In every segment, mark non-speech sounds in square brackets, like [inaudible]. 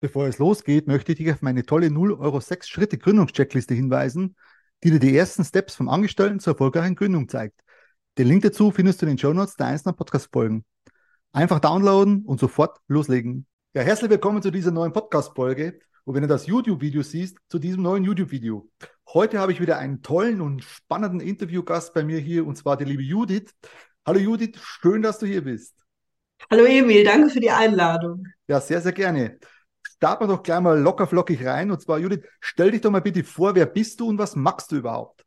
Bevor es losgeht, möchte ich dich auf meine tolle 0 Euro 6 Schritte Gründungscheckliste hinweisen, die dir die ersten Steps vom Angestellten zur erfolgreichen Gründung zeigt. Den Link dazu findest du in den Show Notes der einzelnen Podcast-Folgen. Einfach downloaden und sofort loslegen. Ja, herzlich willkommen zu dieser neuen Podcast-Folge und wenn du das YouTube-Video siehst, zu diesem neuen YouTube-Video. Heute habe ich wieder einen tollen und spannenden Interviewgast bei mir hier und zwar die liebe Judith. Hallo Judith, schön, dass du hier bist. Hallo Emil, danke für die Einladung. Ja, sehr, sehr gerne starten wir doch gleich mal locker flockig rein. Und zwar, Judith, stell dich doch mal bitte vor, wer bist du und was machst du überhaupt?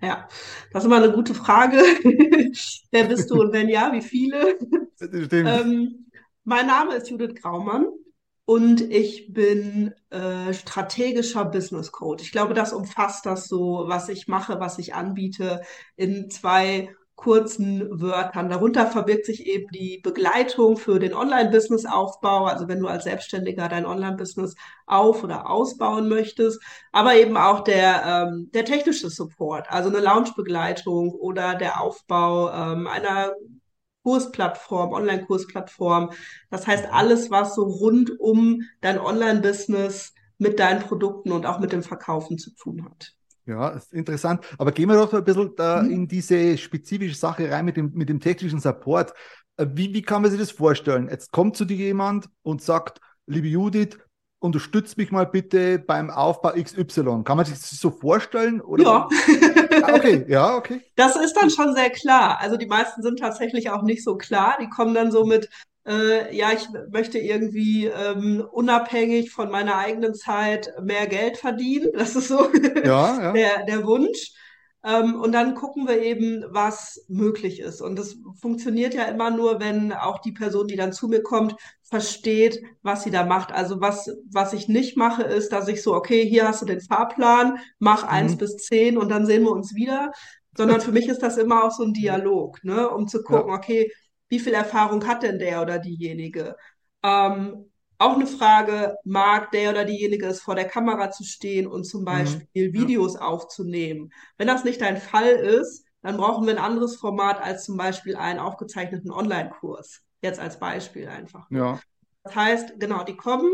Ja, das ist immer eine gute Frage. [laughs] wer bist du und wenn ja, wie viele? [laughs] Ähm, mein Name ist Judith Graumann und ich bin äh, strategischer Business Coach. Ich glaube, das umfasst das so, was ich mache, was ich anbiete, in zwei kurzen Wörtern. Darunter verbirgt sich eben die Begleitung für den Online-Business-Aufbau, also wenn du als Selbstständiger dein Online-Business auf- oder ausbauen möchtest, aber eben auch der, ähm, der technische Support, also eine Launch-Begleitung oder der Aufbau ähm, einer Kursplattform, Online-Kursplattform. Das heißt, alles, was so rund um dein Online-Business mit deinen Produkten und auch mit dem Verkaufen zu tun hat. Ja, ist interessant. Aber gehen wir doch ein bisschen da mhm. in diese spezifische Sache rein mit dem, mit dem technischen Support. Äh, wie, wie kann man sich das vorstellen? Jetzt kommt zu dir jemand und sagt, liebe Judith, unterstützt mich mal bitte beim Aufbau XY. Kann man sich das so vorstellen? Oder? Ja. Ah, okay, ja, okay. Das ist dann schon sehr klar. Also die meisten sind tatsächlich auch nicht so klar. Die kommen dann so mit, äh, ja, ich möchte irgendwie ähm, unabhängig von meiner eigenen Zeit mehr Geld verdienen. Das ist so ja, ja. [laughs] Der, der Wunsch. Ähm, und dann gucken wir eben, was möglich ist. Und das funktioniert ja immer nur, wenn auch die Person, die dann zu mir kommt, versteht, was sie da macht. Also was, was ich nicht mache, ist, dass ich so, okay, hier hast du den Fahrplan, mach mhm. eins bis zehn und dann sehen wir uns wieder. Sondern für mich ist das immer auch so ein Dialog, ne, um zu gucken, ja. okay, wie viel Erfahrung hat denn der oder diejenige? Ähm, auch eine Frage, mag der oder diejenige es vor der Kamera zu stehen und zum mhm. Beispiel mhm. Videos ja. aufzunehmen? Wenn das nicht dein Fall ist, dann brauchen wir ein anderes Format als zum Beispiel einen aufgezeichneten Online-Kurs. Jetzt als Beispiel einfach. Ja. Das heißt, genau, die kommen,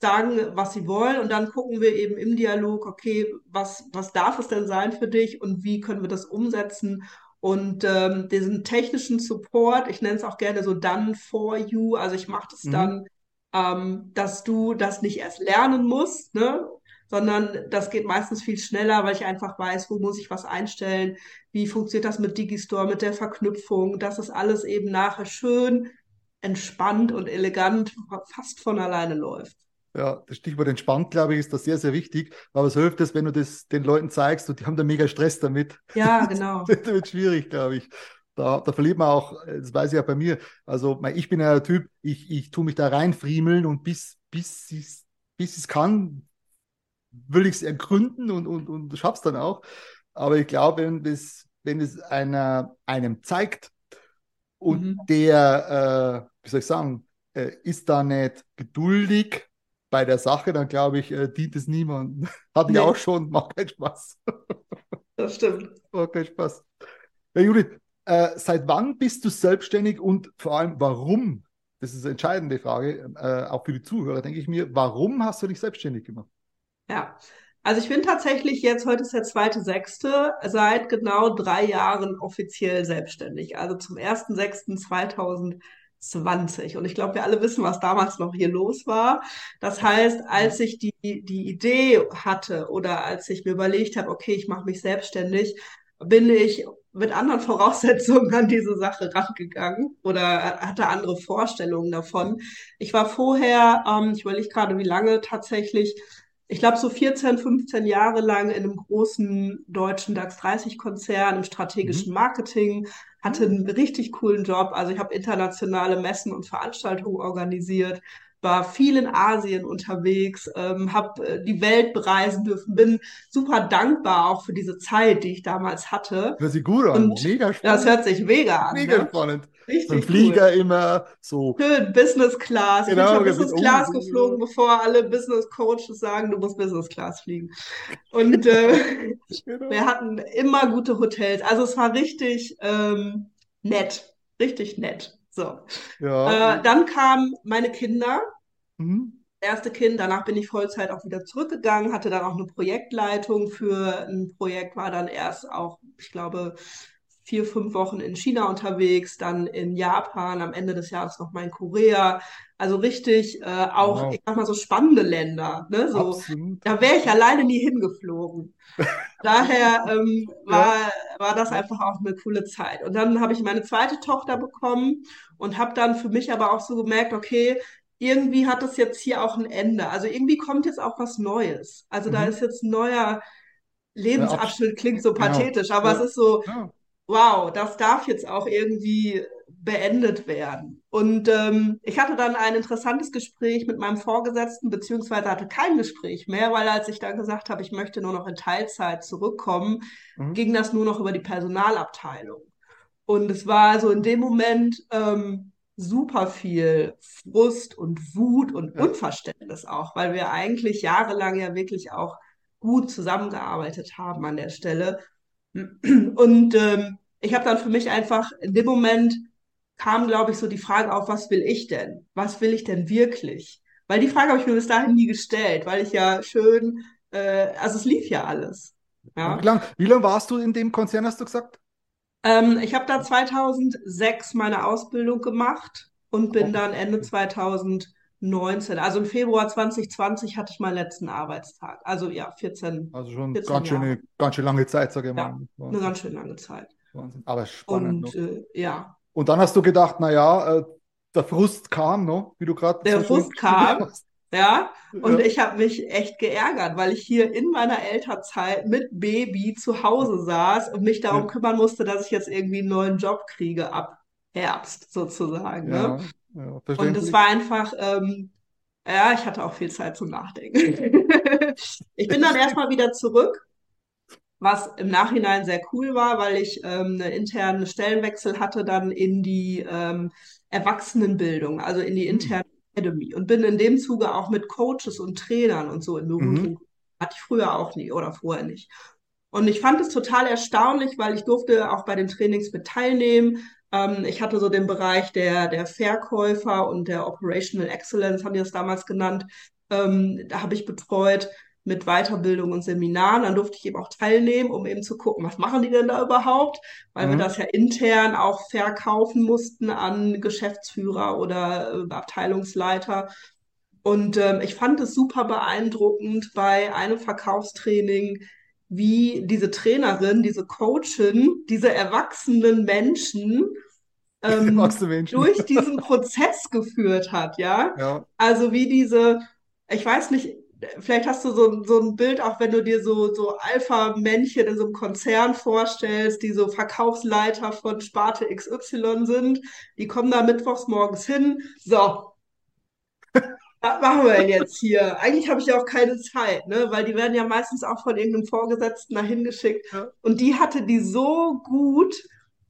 sagen, was sie wollen und dann gucken wir eben im Dialog, okay, was, was darf es denn sein für dich und wie können wir das umsetzen und ähm, diesen technischen Support, ich nenne es auch gerne so done for you, also ich mache das mhm. dann, ähm, dass du das nicht erst lernen musst, ne? sondern das geht meistens viel schneller, weil ich einfach weiß, wo muss ich was einstellen, wie funktioniert das mit Digistore, mit der Verknüpfung, dass es alles eben nachher schön, entspannt und elegant fast von alleine läuft. Ja, das Stichwort entspannt, glaube ich, ist das sehr, sehr wichtig. Aber es hilft es, wenn du das den Leuten zeigst und die haben da mega Stress damit. Ja, [laughs] genau. das wird schwierig, glaube ich. Da, da verliert man auch, das weiß ich ja bei mir. Also ich bin ja der Typ, ich, ich tue mich da reinfriemeln und bis, bis ich es bis kann, will ich es ergründen und, und, und schaff's dann auch. Aber ich glaube, wenn das, wenn es einer einem zeigt und mhm. der, äh, wie soll ich sagen, äh, ist da nicht geduldig bei der Sache, dann glaube ich, äh, dient es niemandem. [laughs] Hatte nee. ich auch schon, [laughs] macht keinen Spaß. Das stimmt. Macht keinen Spaß. Ja, Judith, äh, seit wann bist du selbstständig und vor allem warum? Das ist eine entscheidende Frage, äh, auch für die Zuhörer, denke ich mir. Warum hast du dich selbstständig gemacht? Ja, also ich bin tatsächlich jetzt, heute ist der zweite Sechste, seit genau drei Jahren offiziell selbstständig. Also zum 1.6.2020 20. Und ich glaube, wir alle wissen, was damals noch hier los war. Das heißt, als ich die, die Idee hatte oder als ich mir überlegt habe, okay, ich mache mich selbstständig, bin ich mit anderen [laughs] Voraussetzungen an diese Sache rangegangen oder hatte andere Vorstellungen davon. Ich war vorher, ähm, ich überlege gerade, wie lange tatsächlich, ich glaube, so 14, 15 Jahre lang in einem großen deutschen DAX 30 Konzern im strategischen mhm. Marketing, hatte einen richtig coolen Job. Also ich habe internationale Messen und Veranstaltungen organisiert, war viel in Asien unterwegs, ähm, habe äh, die Welt bereisen dürfen, bin super dankbar auch für diese Zeit, die ich damals hatte. Hört sich gut an, und mega spannend. Das hört sich mega an. Mega ne? spannend. Richtig Ein Flieger cool. immer so. Schön, Business Class. Genau, ich bin schon Business Class oh, geflogen, bevor alle Business Coaches sagen, du musst Business Class fliegen. Und äh, [laughs] genau. wir hatten immer gute Hotels. Also es war richtig ähm, nett, richtig nett. So. Ja. Äh, dann kamen meine Kinder. Mhm. erste Kind. Danach bin ich Vollzeit auch wieder zurückgegangen, hatte dann auch eine Projektleitung für ein Projekt, war dann erst auch, ich glaube, vier, fünf Wochen in China unterwegs, dann in Japan, am Ende des Jahres noch mal in Korea. Also richtig äh, auch, wow. ich sag mal, so spannende Länder. Ne? So, Absolut. da wäre ich alleine nie hingeflogen. [laughs] Daher ähm, war, ja. war das einfach auch eine coole Zeit. Und dann habe ich meine zweite Tochter bekommen und habe dann für mich aber auch so gemerkt, okay, irgendwie hat das jetzt hier auch ein Ende. Also irgendwie kommt jetzt auch was Neues. Also mhm. da ist jetzt ein neuer Lebensabschnitt, klingt so genau. pathetisch, genau. aber ja. es ist so, ja wow, das darf jetzt auch irgendwie beendet werden. Und ähm, ich hatte dann ein interessantes Gespräch mit meinem Vorgesetzten, beziehungsweise hatte kein Gespräch mehr, weil als ich dann gesagt habe, ich möchte nur noch in Teilzeit zurückkommen, mhm. ging das nur noch über die Personalabteilung. Und es war so in dem Moment ähm, super viel Frust und Wut und ja. Unverständnis auch, weil wir eigentlich jahrelang ja wirklich auch gut zusammengearbeitet haben an der Stelle. Und ähm, ich habe dann für mich einfach in dem Moment kam, glaube ich, so die Frage auf, was will ich denn? Was will ich denn wirklich? Weil die Frage habe ich mir bis dahin nie gestellt, weil ich ja schön, äh, also es lief ja alles. Ja. Wie lange lang warst du in dem Konzern, hast du gesagt? Ähm, ich habe da 2006 meine Ausbildung gemacht und bin oh. dann Ende 2000 19, also im Februar 2020 hatte ich meinen letzten Arbeitstag. Also ja, 14. Also schon 14 ganz, schöne, ganz schön lange Zeit, sage ich mal. Ja, eine ganz schön lange Zeit. Wahnsinn. Aber spannend. Und äh, ja. Und dann hast du gedacht, naja, äh, der Frust kam, no? wie du gerade Der Frust kam, ja. Und ja. ich habe mich echt geärgert, weil ich hier in meiner Elternzeit mit Baby zu Hause saß und mich darum ja. kümmern musste, dass ich jetzt irgendwie einen neuen Job kriege ab Herbst sozusagen. Ja. Ne? Ja, und es war einfach, ähm, ja, ich hatte auch viel Zeit zum Nachdenken. [laughs] ich bin dann erstmal wieder zurück, was im Nachhinein sehr cool war, weil ich ähm, einen internen Stellenwechsel hatte dann in die ähm, Erwachsenenbildung, also in die hm. interne Academy und bin in dem Zuge auch mit Coaches und Trainern und so in Berührung. Mhm. Hatte ich früher auch nie oder vorher nicht. Und ich fand es total erstaunlich, weil ich durfte auch bei den Trainings mit teilnehmen, ähm, ich hatte so den Bereich der, der Verkäufer und der Operational Excellence, haben die das damals genannt. Ähm, da habe ich betreut mit Weiterbildung und Seminaren. Dann durfte ich eben auch teilnehmen, um eben zu gucken, was machen die denn da überhaupt? Weil mhm. wir das ja intern auch verkaufen mussten an Geschäftsführer oder äh, Abteilungsleiter. Und ähm, ich fand es super beeindruckend bei einem Verkaufstraining, wie diese Trainerin, diese Coachin, diese erwachsenen Menschen, ähm, [laughs] durch diesen Prozess geführt hat, ja? ja? Also wie diese, ich weiß nicht, vielleicht hast du so, so ein Bild, auch wenn du dir so, so Alpha-Männchen in so einem Konzern vorstellst, die so Verkaufsleiter von Sparte XY sind, die kommen da mittwochs morgens hin, so, was machen wir denn jetzt hier? Eigentlich habe ich ja auch keine Zeit, ne? Weil die werden ja meistens auch von irgendeinem Vorgesetzten dahin geschickt. Ja. Und die hatte die so gut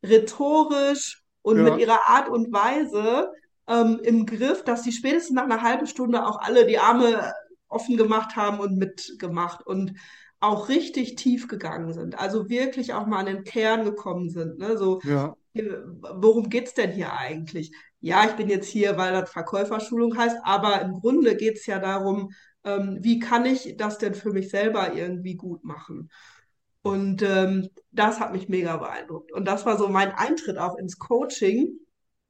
rhetorisch und ja. mit ihrer Art und Weise ähm, im Griff, dass sie spätestens nach einer halben Stunde auch alle die Arme offen gemacht haben und mitgemacht und auch richtig tief gegangen sind. Also wirklich auch mal an den Kern gekommen sind. Ne? So, ja. worum geht's denn hier eigentlich? Ja, ich bin jetzt hier, weil das Verkäuferschulung heißt, aber im Grunde geht es ja darum, ähm, wie kann ich das denn für mich selber irgendwie gut machen? Und ähm, das hat mich mega beeindruckt. Und das war so mein Eintritt auch ins Coaching.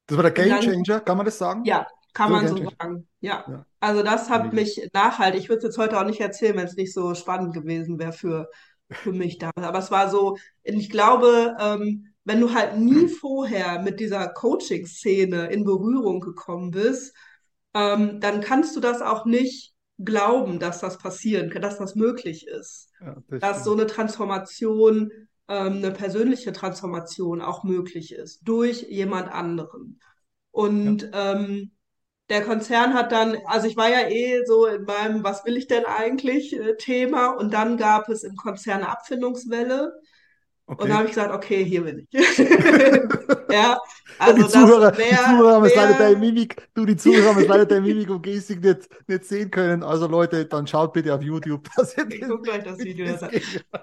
Das war der Game Changer, kann man das sagen? Ja, kann so man so sagen. Ja. ja. Also das hat ja. mich nachhaltig, ich würde es jetzt heute auch nicht erzählen, wenn es nicht so spannend gewesen wäre für, für mich damals. Aber es war so, ich glaube, ähm, wenn du halt nie vorher mit dieser Coaching-Szene in Berührung gekommen bist, ähm, dann kannst du das auch nicht glauben, dass das passieren kann, dass das möglich ist. Ja, das dass so eine Transformation, ähm, eine persönliche Transformation auch möglich ist durch jemand anderen. Und ja. ähm, der Konzern hat dann, also ich war ja eh so in meinem Was will ich denn eigentlich äh, Thema und dann gab es im Konzern eine Abfindungswelle. Okay. Und dann habe ich gesagt, okay, hier bin ich. [laughs] ja, also die Zuhörer, wär, die Zuhörer haben es leider deine Mimik, du, die Zuhörer haben es leider deine Mimik und Gestik nicht, nicht sehen können. Also Leute, dann schaut bitte auf YouTube. [laughs] Dass ihr ich gucke euch das [laughs] Video das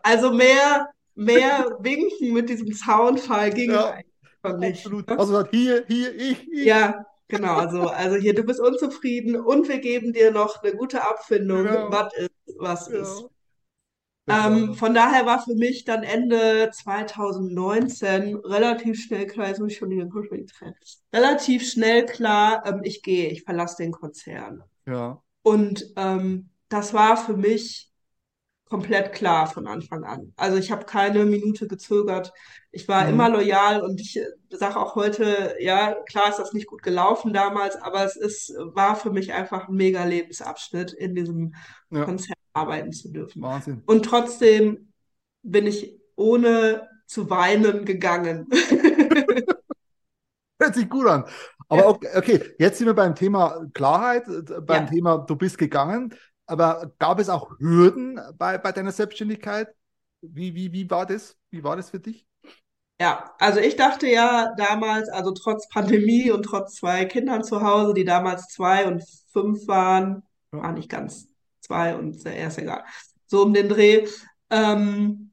Also mehr, mehr Winken mit diesem Soundfall ging ja, einfach nicht. Absolut. Also hier, hier, ich, ich. Ja, genau. Also, also hier, du bist unzufrieden und wir geben dir noch eine gute Abfindung. Ja, Was ist, was ja. ist. Ähm, war, von daher war für mich dann Ende 2019 relativ schnell klar, jetzt muss ich schon mal die Tränen. relativ schnell klar, ähm, ich gehe, ich verlasse den Konzern. ja. Und ähm, das war für mich komplett klar von Anfang an. Also ich habe keine Minute gezögert. Ich war immer Mhm. loyal und ich sage auch heute, ja, klar ist das nicht gut gelaufen damals, aber es ist, war für mich einfach ein mega Lebensabschnitt, in diesem Ja, Konzern arbeiten zu dürfen. Wahnsinn. Und trotzdem bin ich ohne zu weinen gegangen. [laughs] Hört sich gut an. Aber okay, okay, jetzt sind wir beim Thema Klarheit, beim Ja. Thema, du bist gegangen. Aber gab es auch Hürden bei, bei deiner Selbstständigkeit? Wie, wie, wie war das? Wie war das für dich? Ja, also ich dachte ja damals, also trotz Pandemie und trotz zwei Kindern zu Hause, die damals zwei und fünf waren, war nicht ganz zwei und er ist egal, so um den Dreh. Ähm,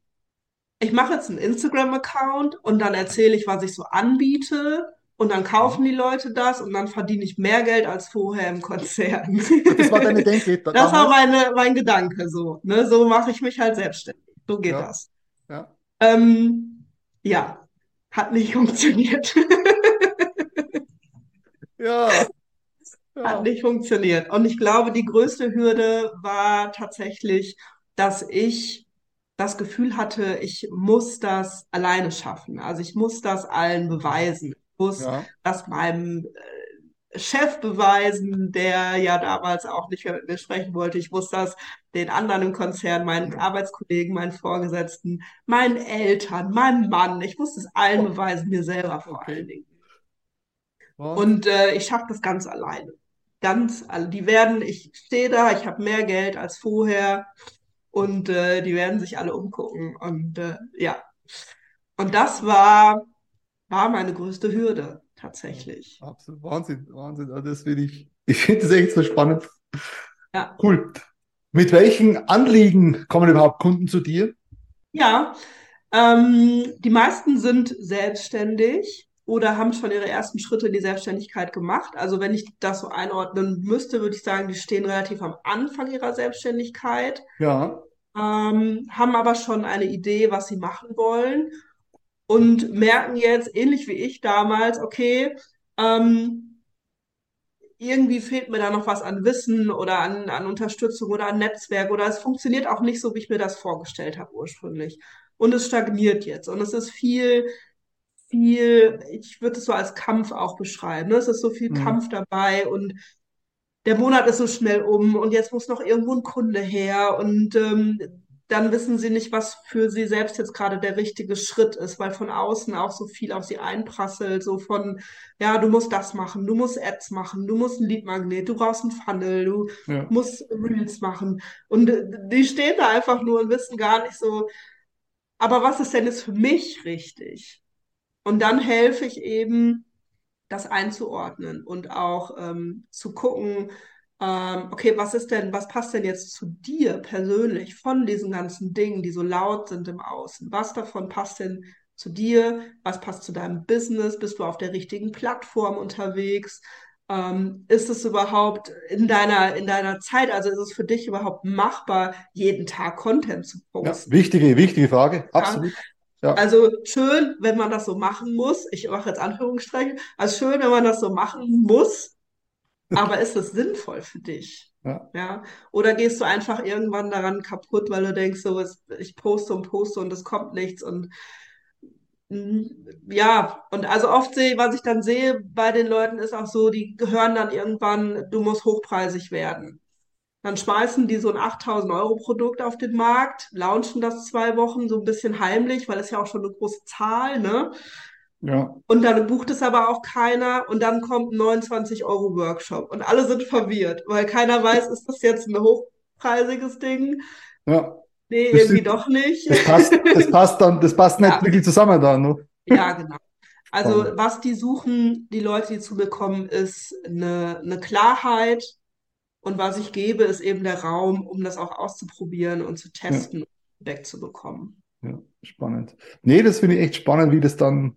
ich mache jetzt einen Instagram-Account und dann erzähle ich, was ich so anbiete und dann kaufen die Leute das und dann verdiene ich mehr Geld als vorher im Konzern. Das war deine [laughs] Denke da- Das war meine, mein Gedanke so, ne? So mache ich mich halt selbstständig. So geht Ja, das. ja. Ähm, ja, hat nicht [laughs] funktioniert. Ja, Hat ja. nicht funktioniert. Und ich glaube, die größte Hürde war tatsächlich, dass ich das Gefühl hatte, ich muss das alleine schaffen. Also ich muss das allen beweisen. Ich muss Ja, das meinem äh, Chef beweisen, der ja damals auch nicht mehr mit mir sprechen wollte. Ich muss das den anderen im Konzern, meinen Arbeitskollegen, meinen Vorgesetzten, meinen Eltern, meinem Mann. Ich muss es allen beweisen, mir selber vor allen. Dingen. Wahnsinn. Und äh, ich schaffe das ganz alleine. Ganz, also die werden, ich stehe da, ich habe mehr Geld als vorher und äh, die werden sich alle umgucken. Und äh, ja, und das war, war meine größte Hürde tatsächlich. absolut. Wahnsinn, Wahnsinn. Also Das finde ich, ich finde das echt so spannend. Ja, Cool. Mit welchen Anliegen kommen überhaupt Kunden zu dir? ja. Ähm, die meisten sind selbstständig oder haben schon ihre ersten Schritte in die Selbstständigkeit gemacht. Also wenn ich das so einordnen müsste, würde ich sagen, die stehen relativ am Anfang ihrer Selbstständigkeit. Ja, ähm, haben aber schon eine Idee, was sie machen wollen und merken jetzt, ähnlich wie ich damals, okay, ähm, irgendwie fehlt mir da noch was an Wissen oder an, an Unterstützung oder an Netzwerk oder es funktioniert auch nicht so, wie ich mir das vorgestellt habe ursprünglich. Und es stagniert jetzt und es ist viel, viel, ich würde es so als Kampf auch beschreiben. Ne? Es ist so viel mhm. Kampf dabei und der Monat ist so schnell um und jetzt muss noch irgendwo ein Kunde her und ähm, dann wissen sie nicht, was für sie selbst jetzt gerade der richtige Schritt ist, weil von außen auch so viel auf sie einprasselt, so von, ja, du musst das machen, du musst Ads machen, du musst ein Leadmagnet, du brauchst einen Funnel, du Ja, musst Reels machen und äh, die stehen da einfach nur und wissen gar nicht so, aber was ist denn jetzt für mich richtig? Und dann helfe ich eben, das einzuordnen und auch ähm, zu gucken, ähm, okay, was ist denn, was passt denn jetzt zu dir persönlich von diesen ganzen Dingen, die so laut sind im Außen? Was davon passt denn zu dir? Was passt zu deinem Business? Bist du auf der richtigen Plattform unterwegs? Ähm, ist es überhaupt in deiner, in deiner Zeit, also ist es für dich überhaupt machbar, jeden Tag Content zu ja, posten? wichtige, wichtige Frage. Ja, Absolut. Ja, also schön, wenn man das so machen muss. Ich mache jetzt Anführungsstriche. Also schön, wenn man das so machen muss, aber ist es sinnvoll für dich? ja, Ja? Oder gehst du einfach irgendwann daran kaputt, weil du denkst, so, ich poste und poste und es kommt nichts und mm, ja, und also oft sehe, was ich dann sehe bei den Leuten ist auch so, die hören dann irgendwann, du musst hochpreisig werden. Dann schmeißen die so ein 8000 Euro Produkt auf den Markt, launchen das zwei Wochen so ein bisschen heimlich, weil es ja auch schon eine große Zahl, ne? ja, Und dann bucht es aber auch keiner und dann kommt ein 29 Euro Workshop und alle sind verwirrt, weil keiner weiß, ist das jetzt ein hochpreisiges Ding? ja. Nee, Das irgendwie stimmt. doch nicht. Das passt, das passt dann, das passt nicht Ja, wirklich zusammen dann. Ne? ja, genau. Also was die suchen, die Leute, die zu mir kommen, ist eine, eine Klarheit und was ich gebe, ist eben der Raum, um das auch auszuprobieren und zu Ja, testen und wegzubekommen. ja, spannend. Nee, das finde ich echt spannend, wie das dann,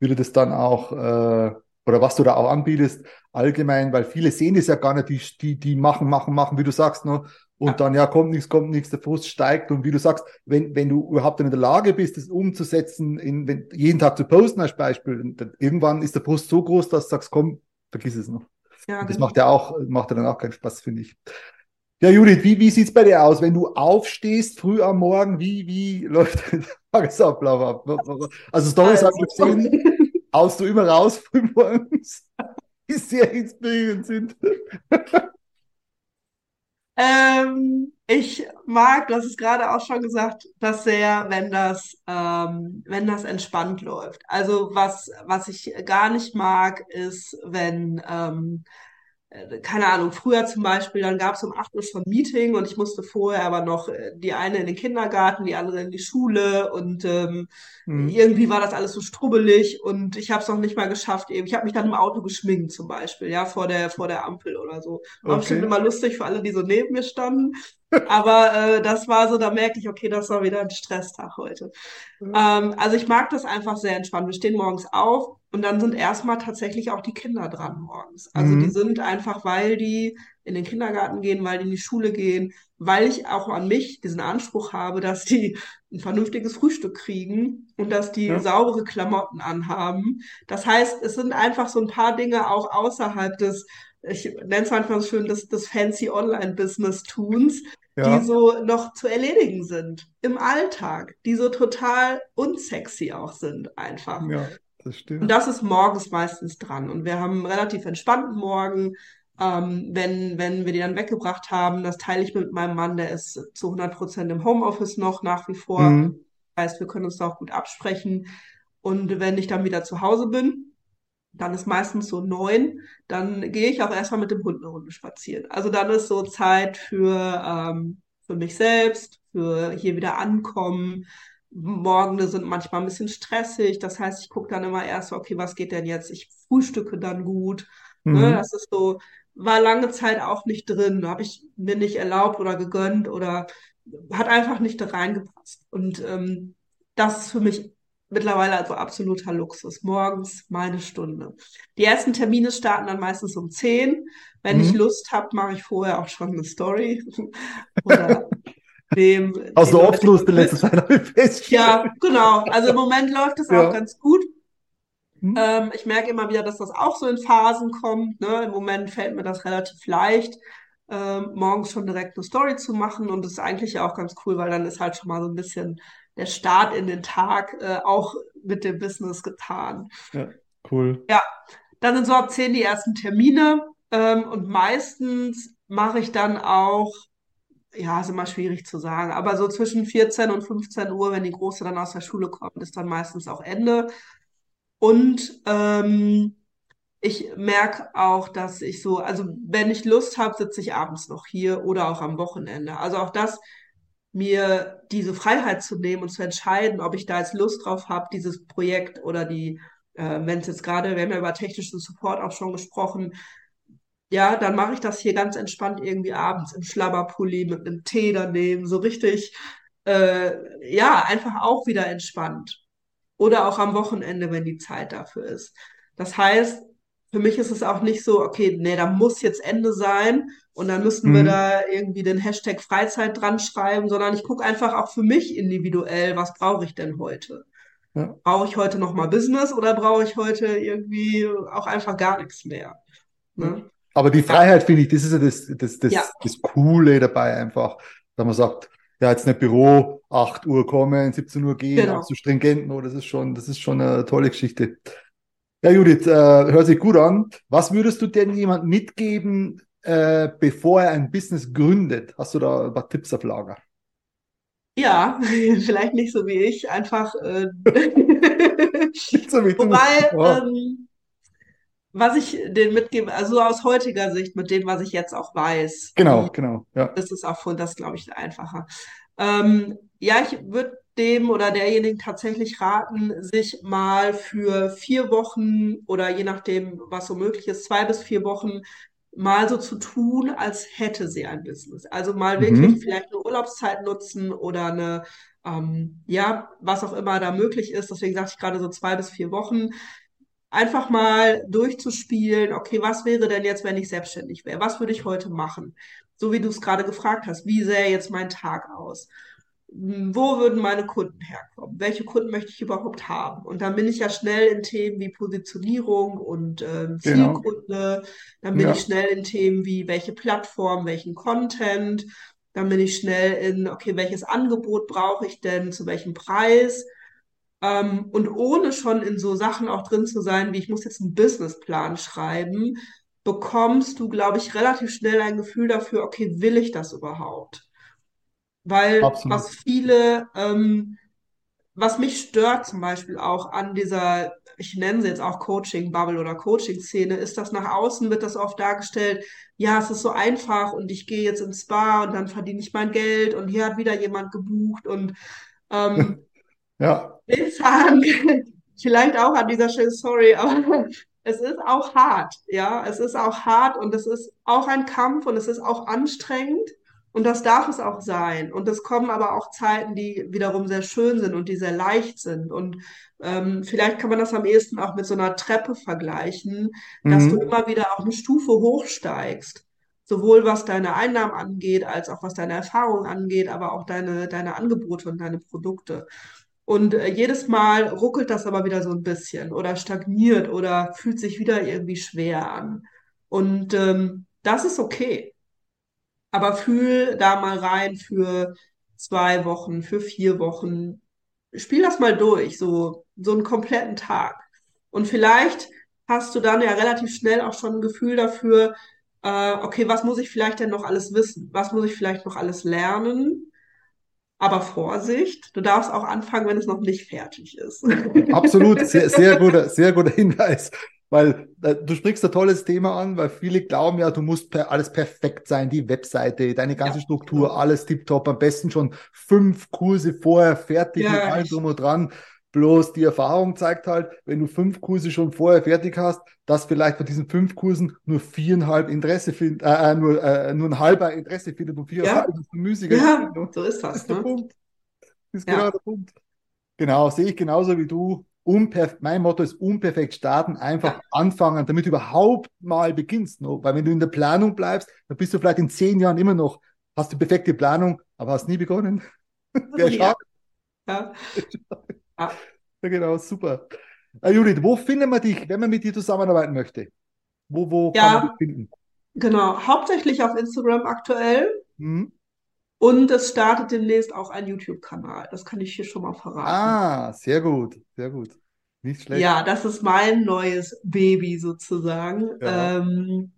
wie du das dann auch, äh, oder was du da auch anbietest, allgemein, weil viele sehen das ja gar nicht, die, die, die machen, machen, machen, wie du sagst, ne? Und ja. dann, ja, kommt nichts, kommt nichts, der Frust steigt. Und wie du sagst, wenn, wenn du überhaupt in der Lage bist, das umzusetzen, in, wenn, jeden Tag zu posten als Beispiel, dann, irgendwann ist der Frust so groß, dass du sagst, komm, vergiss es noch. Ja, das genau. macht ja auch, macht ja dann auch keinen Spaß, finde ich. Ja, Judith, wie, wie sieht's bei dir aus? Wenn du aufstehst früh am Morgen, wie, wie [laughs] läuft der Tagesablauf ab? Also Stories also. habe ich gesehen, haust du immer raus früh morgens, [laughs] die sehr inspirierend sind. Ähm, ich mag, hast es gerade auch schon gesagt, das sehr, wenn das, ähm, wenn das entspannt läuft. Also was, was ich gar nicht mag, ist, wenn ähm, äh, keine Ahnung, früher zum Beispiel, dann gab es um 8 Uhr schon ein Meeting und ich musste vorher aber noch äh, die eine in den Kindergarten, die andere in die Schule und ähm, mhm. irgendwie war das alles so strubbelig und ich habe es noch nicht mal geschafft. Eben. Ich habe mich dann im Auto geschminkt zum Beispiel, ja, vor der, vor der Ampel oder so. War okay. bestimmt immer lustig für alle, die so neben mir standen. [laughs] Aber äh, das war so, da merke ich, okay, das war wieder ein Stresstag heute. Mhm. Ähm, also ich mag das einfach sehr entspannt. Wir stehen morgens auf und dann sind erstmal tatsächlich auch die Kinder dran morgens. Also mhm. die sind einfach, weil die in den Kindergarten gehen, weil die in die Schule gehen, weil ich auch an mich diesen Anspruch habe, dass die ein vernünftiges Frühstück kriegen und dass die ja. saubere Klamotten anhaben. Das heißt, es sind einfach so ein paar Dinge auch außerhalb des ich nenne es manchmal so schön, des, des fancy Online-Business-Tuns, ja. die so noch zu erledigen sind im Alltag, die so total unsexy auch sind einfach. Ja, das stimmt. Und das ist morgens meistens dran. Und wir haben einen relativ entspannten Morgen. Ähm, wenn, wenn wir die dann weggebracht haben, das teile ich mit meinem Mann, der ist zu 100 Prozent im Homeoffice noch nach wie vor. Mhm. Das heißt, wir können uns da auch gut absprechen. Und wenn ich dann wieder zu Hause bin, dann ist meistens so neun, dann gehe ich auch erstmal mit dem Hund eine Runde spazieren. Also dann ist so Zeit für, ähm, für mich selbst, für hier wieder ankommen. Morgende sind manchmal ein bisschen stressig. Das heißt, ich gucke dann immer erst, okay, was geht denn jetzt? Ich frühstücke dann gut. Ne? Mhm. Ne? Das ist so, war lange Zeit auch nicht drin. Habe ich mir nicht erlaubt oder gegönnt oder hat einfach nicht da reingepasst. Und ähm, das ist für mich mittlerweile also absoluter Luxus. Morgens meine Stunde. Die ersten Termine starten dann meistens um 10. Wenn mhm. ich Lust habe, mache ich vorher auch schon eine Story. [laughs] Oder Hast du oft Lust in letzter Zeit? Ja, genau. Also im Moment läuft es ja. auch ganz gut. Mhm. Ähm, ich merke immer wieder, dass das auch so in Phasen kommt. Ne? Im Moment fällt mir das relativ leicht, ähm, morgens schon direkt eine Story zu machen. Und das ist eigentlich auch ganz cool, weil dann ist halt schon mal so ein bisschen der Start in den Tag äh, auch mit dem Business getan. Ja, cool. Ja, dann sind so ab 10 die ersten Termine ähm, und meistens mache ich dann auch, ja, ist immer schwierig zu sagen, aber so zwischen 14 und 15 Uhr, wenn die Große dann aus der Schule kommt, ist dann meistens auch Ende. Und ähm, ich merke auch, dass ich so, also wenn ich Lust habe, sitze ich abends noch hier oder auch am Wochenende. Also auch das mir diese Freiheit zu nehmen und zu entscheiden, ob ich da jetzt Lust drauf habe, dieses Projekt oder die, äh, wenn es jetzt gerade, wir haben ja über technischen Support auch schon gesprochen, ja, dann mache ich das hier ganz entspannt irgendwie abends im Schlabberpulli mit einem Tee daneben, so richtig, äh, ja, einfach auch wieder entspannt. Oder auch am Wochenende, wenn die Zeit dafür ist. Das heißt, für mich ist es auch nicht so, okay, nee, da muss jetzt Ende sein und dann müssten mhm. wir da irgendwie den Hashtag Freizeit dran schreiben, sondern ich gucke einfach auch für mich individuell, was brauche ich denn heute? Ja. Brauche ich heute nochmal Business oder brauche ich heute irgendwie auch einfach gar nichts mehr? Ne? Aber die Freiheit, finde ich, das ist ja das, das, das, ja. das Coole dabei einfach, dass man sagt, ja, jetzt nicht Büro, 8 Uhr kommen, 17 Uhr gehen, genau. zu Stringenten, oh, das ist schon, das ist schon eine tolle Geschichte. Ja, Judith, äh, hört sich gut an. Was würdest du denn jemand mitgeben, äh, bevor er ein Business gründet? Hast du da ein paar Tipps auf Lager? Ja, [laughs] vielleicht nicht so wie ich, einfach. Äh, [laughs] so wie [laughs] Wobei, ähm, was ich den mitgebe, also aus heutiger Sicht, mit dem, was ich jetzt auch weiß. Genau, ähm, genau. Ja. Das ist auch das, glaube ich, einfacher. Ähm, ja, ich würde dem oder derjenigen tatsächlich raten, sich mal für vier Wochen oder je nachdem, was so möglich ist, zwei bis vier Wochen mal so zu tun, als hätte sie ein Business. Also mal mhm. wirklich vielleicht eine Urlaubszeit nutzen oder eine, ähm, ja, was auch immer da möglich ist. Deswegen sagte ich gerade so zwei bis vier Wochen. Einfach mal durchzuspielen, okay, was wäre denn jetzt, wenn ich selbstständig wäre? Was würde ich heute machen? So wie du es gerade gefragt hast, wie sähe jetzt mein Tag aus? Wo würden meine Kunden herkommen? Welche Kunden möchte ich überhaupt haben? Und dann bin ich ja schnell in Themen wie Positionierung und Genau. Zielkunde. Dann bin ich Ja. schnell in Themen wie welche Plattform, welchen Content. Dann bin ich schnell in, okay, welches Angebot brauche ich denn, zu welchem Preis? Ähm, und ohne schon in so Sachen auch drin zu sein, wie ich muss jetzt einen Businessplan schreiben, bekommst du, glaube ich, relativ schnell ein Gefühl dafür, okay, will ich das überhaupt? Weil Absolut. was viele, ähm, was mich stört zum Beispiel auch an dieser, ich nenne sie jetzt auch Coaching-Bubble oder Coaching-Szene, ist, dass nach außen wird das oft dargestellt, ja, es ist so einfach und ich gehe jetzt ins Spa und dann verdiene ich mein Geld und hier hat wieder jemand gebucht und ähm, [laughs] Ja, sagen, vielleicht auch an dieser Stelle, sorry, aber [laughs] es ist auch hart, ja, es ist auch hart und es ist auch ein Kampf und es ist auch anstrengend und das darf es auch sein. Und es kommen aber auch Zeiten, die wiederum sehr schön sind und die sehr leicht sind. Und ähm, vielleicht kann man das am ehesten auch mit so einer Treppe vergleichen, dass du mhm. immer wieder auch eine Stufe hochsteigst. Sowohl was deine Einnahmen angeht, als auch was deine Erfahrung angeht, aber auch deine, deine Angebote und deine Produkte. Und äh, jedes Mal ruckelt das aber wieder so ein bisschen oder stagniert oder fühlt sich wieder irgendwie schwer an. Und ähm, das ist okay. Aber fühl da mal rein für zwei Wochen, für vier Wochen. Spiel das mal durch, so, so einen kompletten Tag. Und vielleicht hast du dann ja relativ schnell auch schon ein Gefühl dafür, äh, okay, was muss ich vielleicht denn noch alles wissen? Was muss ich vielleicht noch alles lernen? Aber Vorsicht, du darfst auch anfangen, wenn es noch nicht fertig ist. [laughs] Absolut, sehr, sehr guter, sehr guter Hinweis, weil äh, du sprichst ein tolles Thema an, weil viele glauben ja, du musst per, alles perfekt sein, die Webseite, deine ganze Ja, Struktur, genau. alles tipptopp, am besten schon fünf Kurse vorher fertig mit Ja, allem ich, drum und dran. Bloß die Erfahrung zeigt halt, wenn du fünf Kurse schon vorher fertig hast, dass vielleicht von diesen fünf Kursen nur viereinhalb Interesse finden, äh, äh, nur, äh, nur ein halber Interesse findet und viereinhalb ja, ist ein müßiger ja, so ist Das das, ist der ne? Punkt. Das ist genau Ja, der Punkt. Genau, sehe ich genauso wie du. Unperf mein Motto ist unperfekt starten, einfach ja, anfangen, damit du überhaupt mal beginnst. No? Weil wenn du in der Planung bleibst, dann bist du vielleicht in zehn Jahren immer noch, hast die perfekte Planung, aber hast nie begonnen. Ja, [laughs] ja, ja. Ja, genau, super. Äh, Judith, wo findet man dich, wenn man mit dir zusammenarbeiten möchte? Wo, wo kann man dich Ja, finden? genau. Hauptsächlich auf Instagram aktuell. Hm? Und es startet demnächst auch ein YouTube-Kanal. Das kann ich hier schon mal verraten. Ah, sehr gut, sehr gut. Nicht schlecht. Ja, das ist mein neues Baby sozusagen. Ja. Ähm,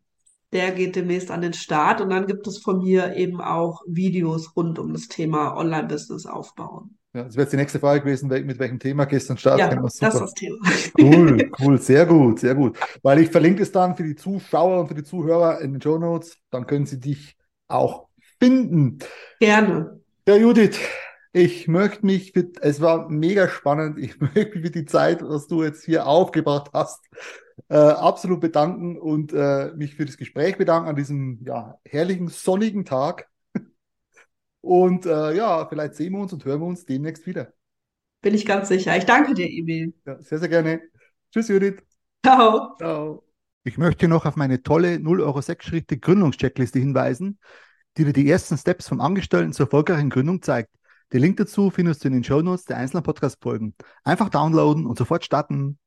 der geht demnächst an den Start und dann gibt es von mir eben auch Videos rund um das Thema Online-Business aufbauen. Ja, das wäre jetzt die nächste Frage gewesen, mit welchem Thema gestern Start. Ja, Genau, das ist das Thema. Cool, [laughs] cool, sehr gut, sehr gut. Weil ich verlinke es dann für die Zuschauer und für die Zuhörer in den Show Notes, dann können sie dich auch finden. Gerne. Ja, Judith, ich möchte mich, für, es war mega spannend, ich [laughs] möchte mich für die Zeit, was du jetzt hier aufgebracht hast, äh, absolut bedanken und äh, mich für das Gespräch bedanken an diesem ja, herrlichen sonnigen Tag. Und äh, ja, vielleicht sehen wir uns und hören wir uns demnächst wieder. Bin ich ganz sicher. Ich danke dir, Emil. Ja, sehr, sehr gerne. Tschüss, Judith. Ciao. Ciao. Ich möchte noch auf meine tolle 0 Euro 6 Schritte Gründungscheckliste hinweisen, die dir die ersten Steps vom Angestellten zur erfolgreichen Gründung zeigt. Den Link dazu findest du in den Shownotes der einzelnen Podcast-Folgen. Einfach downloaden und sofort starten.